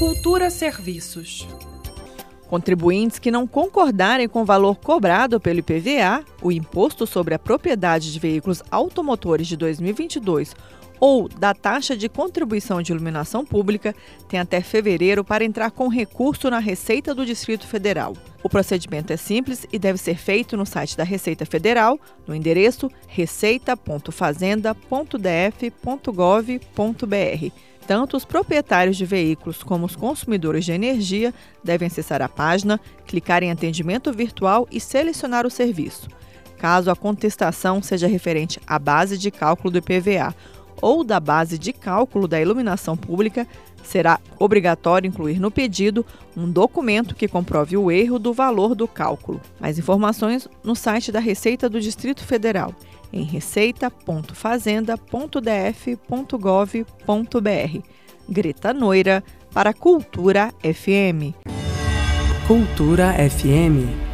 Cultura Serviços. Contribuintes que não concordarem com o valor cobrado pelo IPVA, o Imposto sobre a Propriedade de Veículos Automotores de 2022, ou da taxa de contribuição de iluminação pública, têm até fevereiro para entrar com recurso na Receita do Distrito Federal. O procedimento é simples e deve ser feito no site da Receita Federal, no endereço receita.fazenda.df.gov.br. Tanto os proprietários de veículos como os consumidores de energia devem acessar a página, clicar em Atendimento Virtual e selecionar o serviço. Caso a contestação seja referente à base de cálculo do IPVA ou da base de cálculo da iluminação pública, será obrigatório incluir no pedido um documento que comprove o erro do valor do cálculo. Mais informações no site da Receita do Distrito Federal, em receita.fazenda.df.gov.br. Greta Noira, para Cultura FM. Cultura FM